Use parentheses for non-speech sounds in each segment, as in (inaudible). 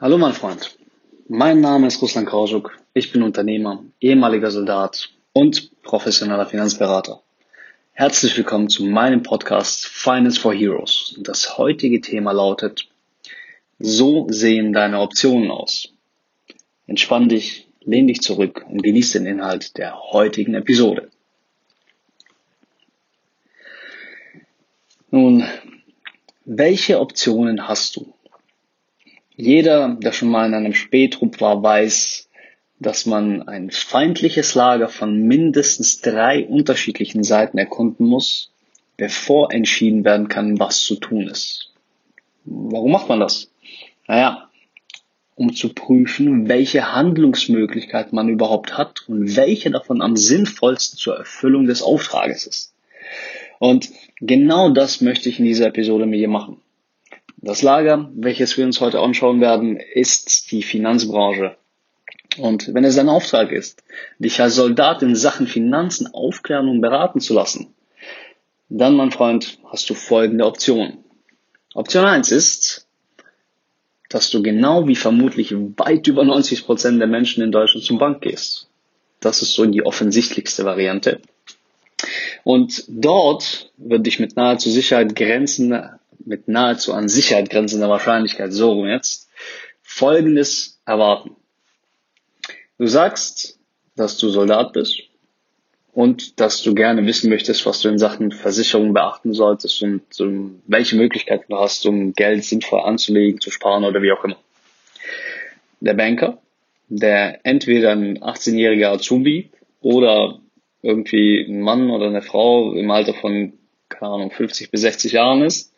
Hallo mein Freund, mein Name ist Ruslan Kauschuk, ich bin Unternehmer, ehemaliger Soldat und professioneller Finanzberater. Herzlich willkommen zu meinem Podcast Finance for Heroes. Das heutige Thema lautet, so sehen deine Optionen aus. Entspann dich, lehn dich zurück und genieß den Inhalt der heutigen Episode. Nun, welche Optionen hast du? Jeder, der schon mal in einem Spätrupp war, weiß, dass man ein feindliches Lager von mindestens drei unterschiedlichen Seiten erkunden muss, bevor entschieden werden kann, was zu tun ist. Warum macht man das? Naja, um zu prüfen, welche Handlungsmöglichkeit man überhaupt hat und welche davon am sinnvollsten zur Erfüllung des Auftrages ist. Und genau das möchte ich in dieser Episode mit dir machen. Das Lager, welches wir uns heute anschauen werden, ist die Finanzbranche. Und wenn es dein Auftrag ist, dich als Soldat in Sachen Finanzen aufklären und beraten zu lassen, dann, mein Freund, hast du folgende Option. Option 1 ist, dass du genau wie vermutlich weit über 90 Prozent der Menschen in Deutschland zum Bank gehst. Das ist so die offensichtlichste Variante. Und dort wird dich mit nahezu Sicherheit grenzende mit nahezu an Sicherheit grenzender Wahrscheinlichkeit, so rum jetzt, Folgendes erwarten. Du sagst, dass du Soldat bist und dass du gerne wissen möchtest, was du in Sachen Versicherung beachten solltest und um, welche Möglichkeiten du hast, um Geld sinnvoll anzulegen, zu sparen oder wie auch immer. Der Banker, der entweder ein 18-jähriger Azubi oder irgendwie ein Mann oder eine Frau im Alter von, keine Ahnung, 50 bis 60 Jahren ist,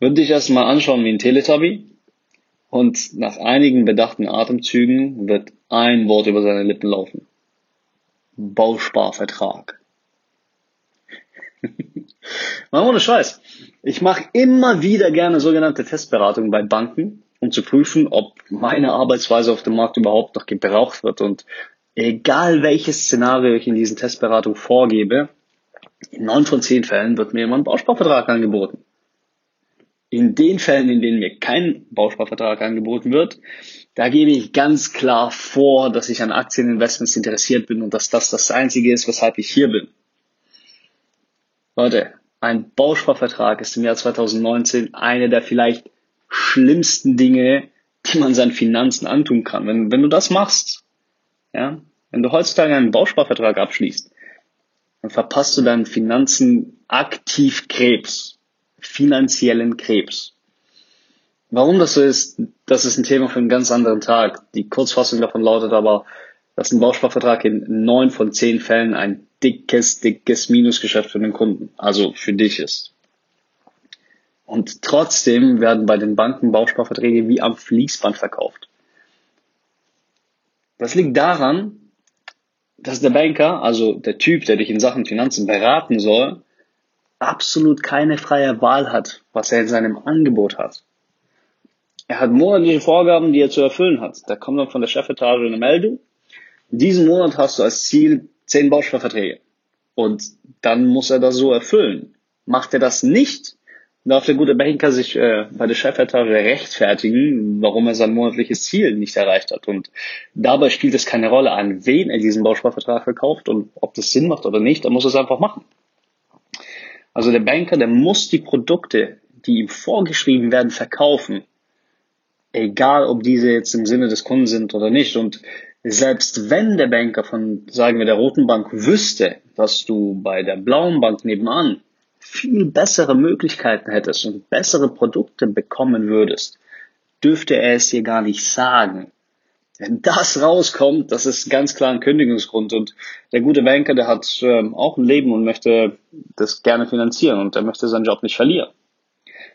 würde dich erstmal anschauen wie ein Teletubby und nach einigen bedachten Atemzügen wird ein Wort über seine Lippen laufen. Bausparvertrag. (laughs) Mal ohne Scheiß. Ich mache immer wieder gerne sogenannte Testberatungen bei Banken, um zu prüfen, ob meine Arbeitsweise auf dem Markt überhaupt noch gebraucht wird. Und egal welches Szenario ich in diesen Testberatungen vorgebe, in neun von zehn Fällen wird mir immer ein Bausparvertrag angeboten. In den Fällen, in denen mir kein Bausparvertrag angeboten wird, da gebe ich ganz klar vor, dass ich an Aktieninvestments interessiert bin und dass das das Einzige ist, weshalb ich hier bin. Leute, ein Bausparvertrag ist im Jahr 2019 eine der vielleicht schlimmsten Dinge, die man seinen Finanzen antun kann. Wenn, wenn du das machst, ja, wenn du heutzutage einen Bausparvertrag abschließt, dann verpasst du deinen Finanzen aktiv Krebs finanziellen Krebs. Warum das so ist, das ist ein Thema für einen ganz anderen Tag. Die Kurzfassung davon lautet aber, dass ein Bausparvertrag in neun von zehn Fällen ein dickes, dickes Minusgeschäft für den Kunden, also für dich ist. Und trotzdem werden bei den Banken Bausparverträge wie am Fließband verkauft. Das liegt daran, dass der Banker, also der Typ, der dich in Sachen Finanzen beraten soll, absolut keine freie Wahl hat, was er in seinem Angebot hat. Er hat monatliche Vorgaben, die er zu erfüllen hat. Da kommt dann von der Chefetage eine Meldung. Diesen Monat hast du als Ziel zehn Bausparverträge. Und dann muss er das so erfüllen. Macht er das nicht, darf der gute Banker sich äh, bei der Chefetage rechtfertigen, warum er sein monatliches Ziel nicht erreicht hat. Und dabei spielt es keine Rolle, an wen er diesen Bausparvertrag verkauft und ob das Sinn macht oder nicht, er muss es einfach machen. Also der Banker, der muss die Produkte, die ihm vorgeschrieben werden, verkaufen. Egal, ob diese jetzt im Sinne des Kunden sind oder nicht. Und selbst wenn der Banker von, sagen wir, der roten Bank wüsste, dass du bei der blauen Bank nebenan viel bessere Möglichkeiten hättest und bessere Produkte bekommen würdest, dürfte er es dir gar nicht sagen. Wenn das rauskommt, das ist ganz klar ein Kündigungsgrund. Und der gute Banker, der hat ähm, auch ein Leben und möchte das gerne finanzieren und er möchte seinen Job nicht verlieren.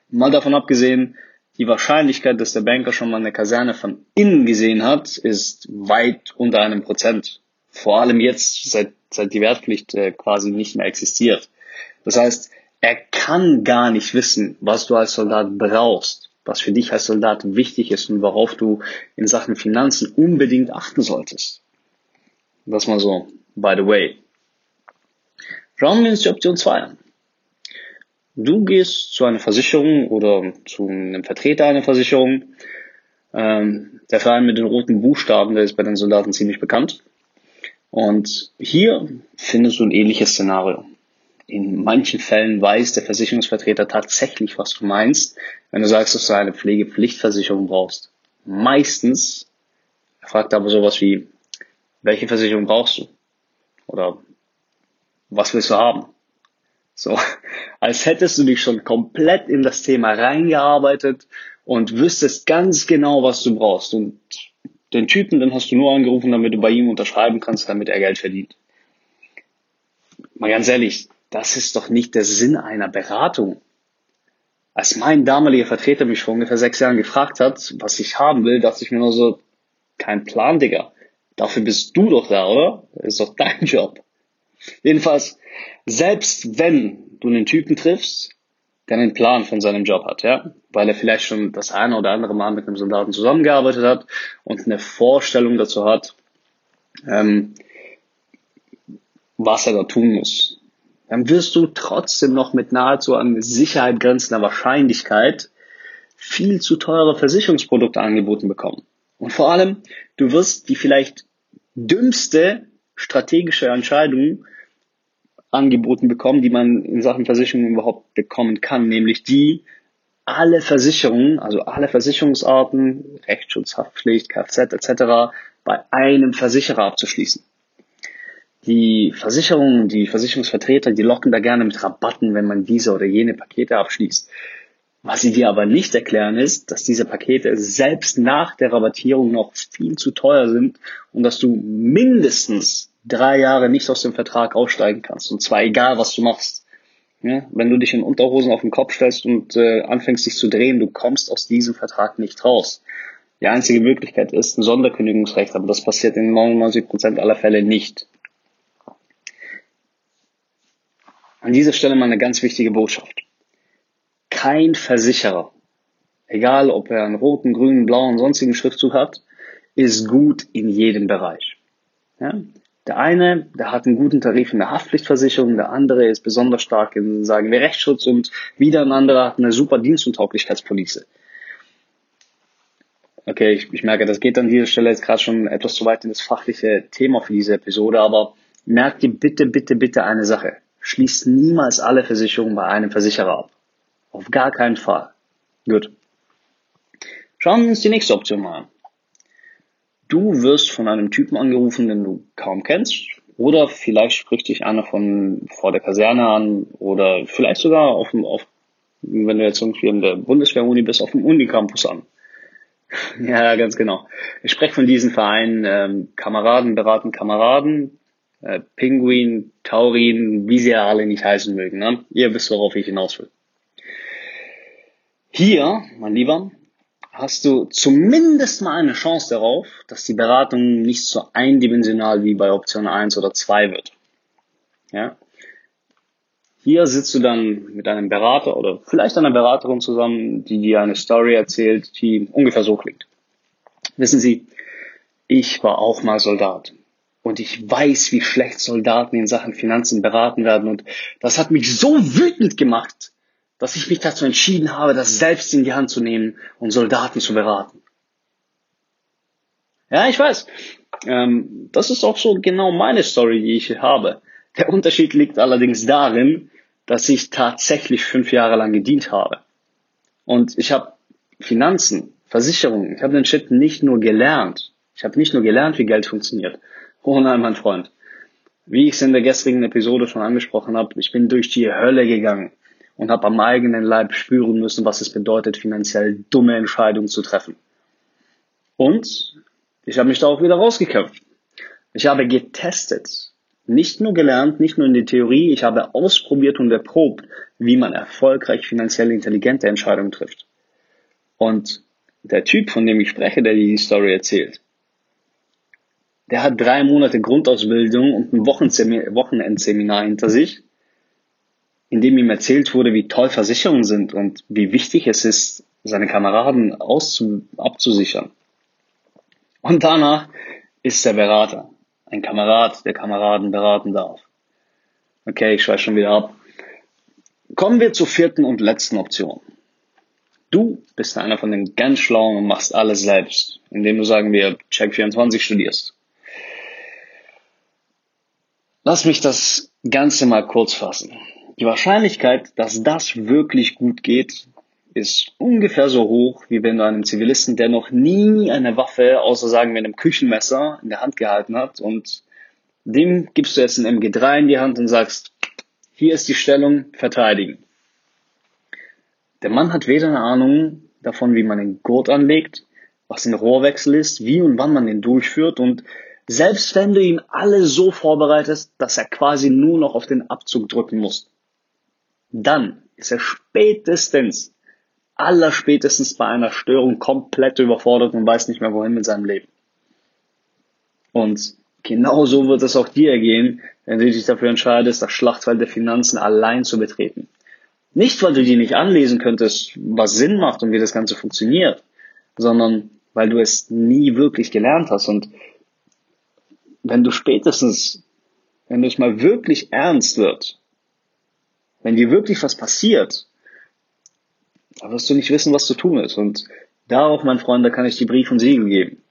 Mal davon abgesehen, die Wahrscheinlichkeit, dass der Banker schon mal eine Kaserne von innen gesehen hat, ist weit unter einem Prozent. Vor allem jetzt, seit, seit die Wertpflicht äh, quasi nicht mehr existiert. Das heißt, er kann gar nicht wissen, was du als Soldat brauchst was für dich als Soldat wichtig ist und worauf du in Sachen Finanzen unbedingt achten solltest. Das mal so, by the way. Schauen wir uns die Option 2 an. Du gehst zu einer Versicherung oder zu einem Vertreter einer Versicherung Ähm, der Verein mit den roten Buchstaben, der ist bei den Soldaten ziemlich bekannt. Und hier findest du ein ähnliches Szenario. In manchen Fällen weiß der Versicherungsvertreter tatsächlich, was du meinst, wenn du sagst, dass du eine Pflegepflichtversicherung brauchst. Meistens fragt er aber sowas wie, welche Versicherung brauchst du? Oder was willst du haben? So, (laughs) als hättest du dich schon komplett in das Thema reingearbeitet und wüsstest ganz genau, was du brauchst. Und den Typen, den hast du nur angerufen, damit du bei ihm unterschreiben kannst, damit er Geld verdient. Mal ganz ehrlich, das ist doch nicht der Sinn einer Beratung. Als mein damaliger Vertreter mich vor ungefähr sechs Jahren gefragt hat, was ich haben will, dachte ich mir nur so, kein Plan, Digga. Dafür bist du doch da, oder? Das ist doch dein Job. Jedenfalls, selbst wenn du einen Typen triffst, der einen Plan von seinem Job hat, ja, weil er vielleicht schon das eine oder andere Mal mit einem Soldaten zusammengearbeitet hat und eine Vorstellung dazu hat, ähm, was er da tun muss, dann wirst du trotzdem noch mit nahezu an Sicherheit grenzender Wahrscheinlichkeit viel zu teure Versicherungsprodukte angeboten bekommen. Und vor allem, du wirst die vielleicht dümmste strategische Entscheidung angeboten bekommen, die man in Sachen Versicherung überhaupt bekommen kann, nämlich die, alle Versicherungen, also alle Versicherungsarten, Rechtsschutz, Haftpflicht, Kfz etc. bei einem Versicherer abzuschließen. Die Versicherungen, die Versicherungsvertreter, die locken da gerne mit Rabatten, wenn man diese oder jene Pakete abschließt. Was sie dir aber nicht erklären ist, dass diese Pakete selbst nach der Rabattierung noch viel zu teuer sind und dass du mindestens drei Jahre nicht aus dem Vertrag aussteigen kannst. Und zwar egal, was du machst. Ja, wenn du dich in Unterhosen auf den Kopf stellst und äh, anfängst dich zu drehen, du kommst aus diesem Vertrag nicht raus. Die einzige Möglichkeit ist ein Sonderkündigungsrecht, aber das passiert in 99% aller Fälle nicht. An dieser Stelle mal eine ganz wichtige Botschaft kein Versicherer, egal ob er einen roten, grünen, blauen, sonstigen Schriftzug hat, ist gut in jedem Bereich. Ja? Der eine, der hat einen guten Tarif in der Haftpflichtversicherung, der andere ist besonders stark in, sagen wir, Rechtsschutz und wieder ein anderer hat eine super Dienstuntauglichkeitspolice. Okay, ich, ich merke, das geht an dieser Stelle jetzt gerade schon etwas zu weit in das fachliche Thema für diese Episode, aber merkt dir bitte, bitte, bitte eine Sache. Schließt niemals alle Versicherungen bei einem Versicherer ab. Auf gar keinen Fall. Gut. Schauen wir uns die nächste Option mal an. Du wirst von einem Typen angerufen, den du kaum kennst, oder vielleicht spricht dich einer von vor der Kaserne an, oder vielleicht sogar auf dem, auf, wenn du jetzt irgendwie in der Bundeswehr-Uni bist, auf dem Unicampus an. (laughs) ja, ganz genau. Ich spreche von diesen Vereinen, ähm, Kameraden beraten Kameraden, äh, Pinguin, Taurin, wie sie ja alle nicht heißen mögen. Ne? Ihr wisst, worauf ich hinaus will. Hier, mein Lieber, hast du zumindest mal eine Chance darauf, dass die Beratung nicht so eindimensional wie bei Option 1 oder 2 wird. Ja? Hier sitzt du dann mit einem Berater oder vielleicht einer Beraterin zusammen, die dir eine Story erzählt, die ungefähr so klingt. Wissen Sie, ich war auch mal Soldat. Und ich weiß, wie schlecht Soldaten in Sachen Finanzen beraten werden. Und das hat mich so wütend gemacht, dass ich mich dazu entschieden habe, das selbst in die Hand zu nehmen und Soldaten zu beraten. Ja, ich weiß. Ähm, das ist auch so genau meine Story, die ich habe. Der Unterschied liegt allerdings darin, dass ich tatsächlich fünf Jahre lang gedient habe. Und ich habe Finanzen, Versicherungen, ich habe den Shit nicht nur gelernt. Ich habe nicht nur gelernt, wie Geld funktioniert. Oh nein, mein Freund. Wie ich es in der gestrigen Episode schon angesprochen habe, ich bin durch die Hölle gegangen und habe am eigenen Leib spüren müssen, was es bedeutet, finanziell dumme Entscheidungen zu treffen. Und ich habe mich da auch wieder rausgekämpft. Ich habe getestet, nicht nur gelernt, nicht nur in der Theorie, ich habe ausprobiert und erprobt, wie man erfolgreich finanziell intelligente Entscheidungen trifft. Und der Typ, von dem ich spreche, der die Story erzählt, der hat drei Monate Grundausbildung und ein Wochenendseminar hinter sich in dem ihm erzählt wurde, wie toll Versicherungen sind und wie wichtig es ist, seine Kameraden abzusichern. Und danach ist der Berater, ein Kamerad, der Kameraden beraten darf. Okay, ich schweife schon wieder ab. Kommen wir zur vierten und letzten Option. Du bist einer von den ganz Schlauen und machst alles selbst, indem du, sagen wir, Check24 studierst. Lass mich das Ganze mal kurz fassen. Die Wahrscheinlichkeit, dass das wirklich gut geht, ist ungefähr so hoch, wie wenn du einem Zivilisten, der noch nie eine Waffe, außer sagen wir einem Küchenmesser, in der Hand gehalten hat und dem gibst du jetzt ein MG3 in die Hand und sagst, hier ist die Stellung, verteidigen. Der Mann hat weder eine Ahnung davon, wie man den Gurt anlegt, was ein Rohrwechsel ist, wie und wann man den durchführt und selbst wenn du ihm alle so vorbereitest, dass er quasi nur noch auf den Abzug drücken muss, dann ist er spätestens, allerspätestens bei einer Störung komplett überfordert und weiß nicht mehr wohin mit seinem Leben. Und genau so wird es auch dir gehen, wenn du dich dafür entscheidest, das Schlachtfeld der Finanzen allein zu betreten. Nicht, weil du dir nicht anlesen könntest, was Sinn macht und wie das Ganze funktioniert, sondern weil du es nie wirklich gelernt hast. Und wenn du spätestens, wenn du es mal wirklich ernst wird, wenn dir wirklich was passiert, da wirst du nicht wissen, was zu tun ist. Und darauf, mein Freund, da kann ich die Brief und Siegel geben.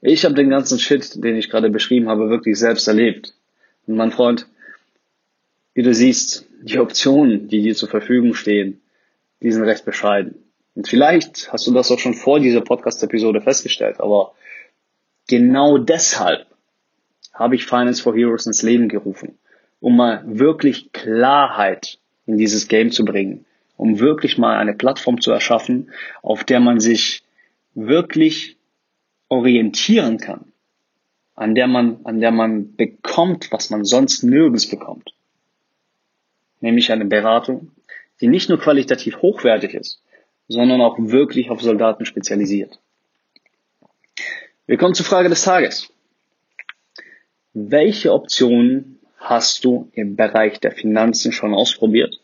Ich habe den ganzen Shit, den ich gerade beschrieben habe, wirklich selbst erlebt. Und mein Freund, wie du siehst, die Optionen, die dir zur Verfügung stehen, die sind recht bescheiden. Und vielleicht hast du das auch schon vor dieser Podcast-Episode festgestellt, aber genau deshalb habe ich Finance for Heroes ins Leben gerufen, um mal wirklich Klarheit in dieses Game zu bringen, um wirklich mal eine Plattform zu erschaffen, auf der man sich wirklich orientieren kann, an der man, an der man bekommt, was man sonst nirgends bekommt. Nämlich eine Beratung, die nicht nur qualitativ hochwertig ist, sondern auch wirklich auf Soldaten spezialisiert. Wir kommen zur Frage des Tages. Welche Optionen hast du im Bereich der Finanzen schon ausprobiert?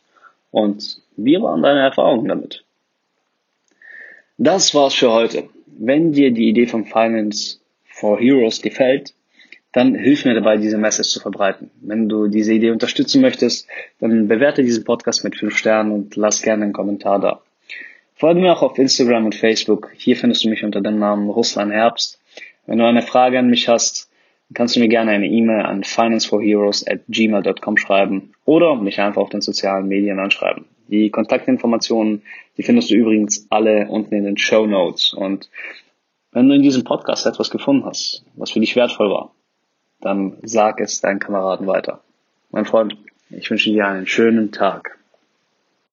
Und wie waren deine Erfahrungen damit? Das war's für heute. Wenn dir die Idee von Finance for Heroes gefällt, dann hilf mir dabei, diese Message zu verbreiten. Wenn du diese Idee unterstützen möchtest, dann bewerte diesen Podcast mit 5 Sternen und lass gerne einen Kommentar da. Folge mir auch auf Instagram und Facebook. Hier findest du mich unter dem Namen Russland Herbst. Wenn du eine Frage an mich hast, kannst du mir gerne eine E-Mail an financeforheroes at gmail.com schreiben oder mich einfach auf den sozialen Medien anschreiben. Die Kontaktinformationen, die findest du übrigens alle unten in den Show Notes. Und wenn du in diesem Podcast etwas gefunden hast, was für dich wertvoll war, dann sag es deinen Kameraden weiter. Mein Freund, ich wünsche dir einen schönen Tag.